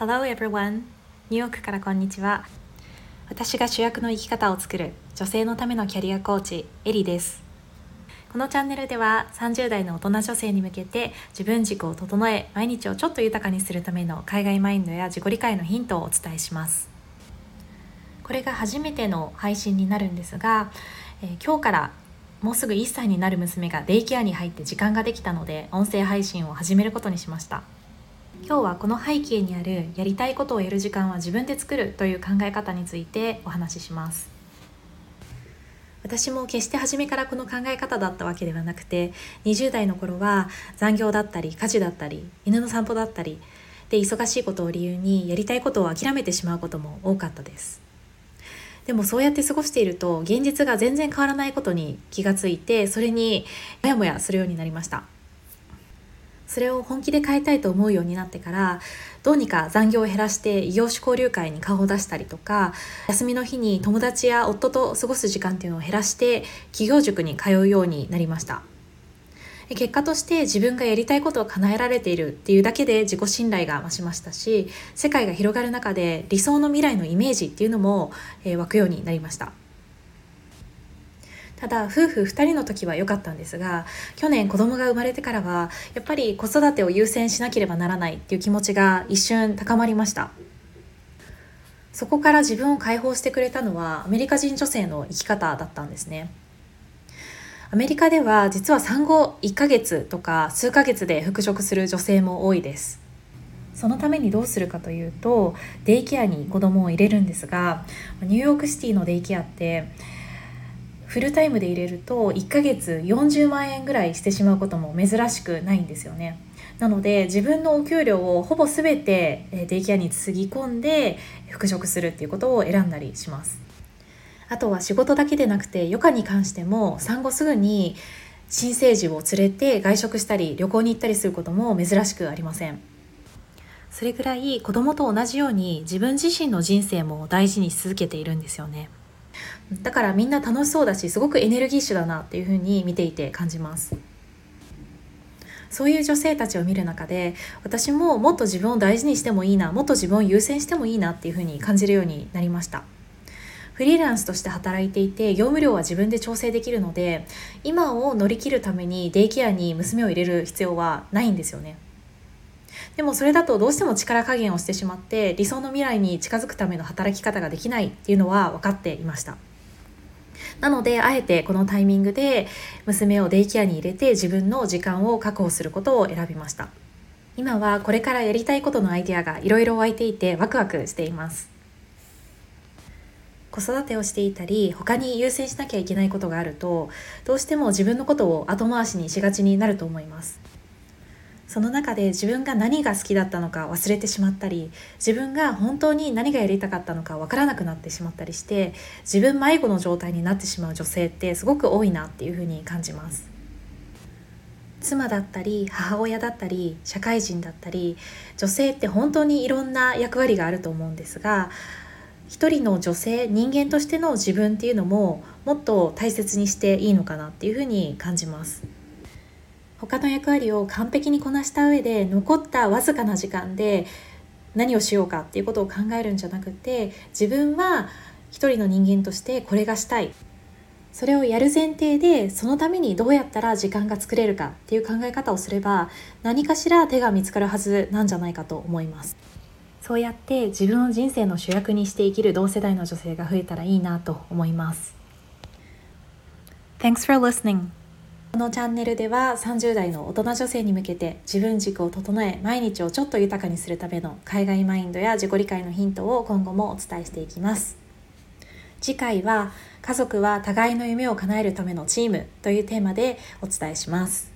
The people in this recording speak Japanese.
Hello everyone! ニューヨークからこんにちは。私が主役の生き方を作る女性のためのキャリアコーチ、エリです。このチャンネルでは30代の大人女性に向けて自分軸を整え毎日をちょっと豊かにするための海外マインドや自己理解のヒントをお伝えしますこれが初めての配信になるんですが、えー、今日からもうすぐ1歳になる娘がデイケアに入って時間ができたので音声配信を始めることにしました今日はこの背景にあるやりたいことをやる時間は自分で作るという考え方についてお話しします。私も決して初めからこの考え方だったわけではなくて20代の頃は残業だったり家事だったり犬の散歩だったりで忙しいことを理由にやりたいことを諦めてしまうことも多かったです。でもそうやって過ごしていると現実が全然変わらないことに気がついてそれにモヤモヤするようになりました。それを本気で変えたいと思うようになってからどうにか残業を減らして異業種交流会に顔を出したりとか休みの日に友達や夫と過ごす時間っていうのを減らして企業塾に通うようになりました。結果として自分がやりたいことを叶えられているっていうだけで自己信頼が増しましたし世界が広がる中で理想の未来のイメージっていうのも、え、湧くようになりました。ただ夫婦2人の時は良かったんですが去年子供が生まれてからはやっぱり子育てを優先しなければならないっていう気持ちが一瞬高まりました。そこから自分を解放してくれたのはアメリカ人女性の生き方だったんですね。アメリカでは実は産後1ヶ月とか数ヶ月で復職する女性も多いです。そのためにどうするかというとデイケアに子供を入れるんですがニューヨークシティのデイケアってフルタイムで入れると1ヶ月40万円ぐらいしてしまうことも珍しくないんですよね。なので自分のお給料をほぼ全てデイケアにつぎ込んで復職するっていうことを選んだりします。あとは仕事だけでなくて余暇に関しても産後すぐに新生児を連れて外食したり旅行に行ったりすることも珍しくありません。それぐらい子供と同じように自分自身の人生も大事にし続けているんですよね。だからみんな楽しそうだしすごくエネルギッシュだなっていうふうに見ていて感じます。そういう女性たちを見る中で私ももっと自分を大事にしてもいいなもっと自分を優先してもいいなっていうふうに感じるようになりました。フリーランスとして働いていて業務量は自分で調整できるので今を乗り切るためにデイケアに娘を入れる必要はないんですよね。でもそれだとどうしても力加減をしてしまって理想の未来に近づくための働き方ができないっていうのは分かっていました。なのであえてこのタイミングで娘をデイケアに入れて自分の時間を確保することを選びました。今はこれからやりたいことのアイデアがいろいろ湧いていてワクワクしています。子育てをしていたり他に優先しなきゃいけないことがあるとどうしても自分のことを後回しにしがちになると思います。その中で自分が何が好きだったのか忘れてしまったり自分が本当に何がやりたかったのか分からなくなってしまったりして自分迷子の状態になってしまう女性ってすごく多いなっていうふうに感じます妻だったり母親だったり社会人だったり女性って本当にいろんな役割があると思うんですが一人の女性人間としての自分っていうのももっと大切にしていいのかなっていうふうに感じます。他の役割を完璧にこなした上で残ったわずかな時間で何をしようかっていうことを考えるんじゃなくて自分は一人の人間としてこれがしたい。それをやる前提でそのためにどうやったら時間が作れるかっていう考え方をすれば何かしら手が見つかるはずなんじゃないかと思います。そうやって自分を人生の主役にして生きる同世代の女性が増えたらいいなと思います。Thanks for listening. このチャンネルでは30代の大人女性に向けて自分軸を整え毎日をちょっと豊かにするための海外マインドや自己理解のヒントを今後もお伝えしていきます。次回は家族は互いの夢を叶えるためのチームというテーマでお伝えします。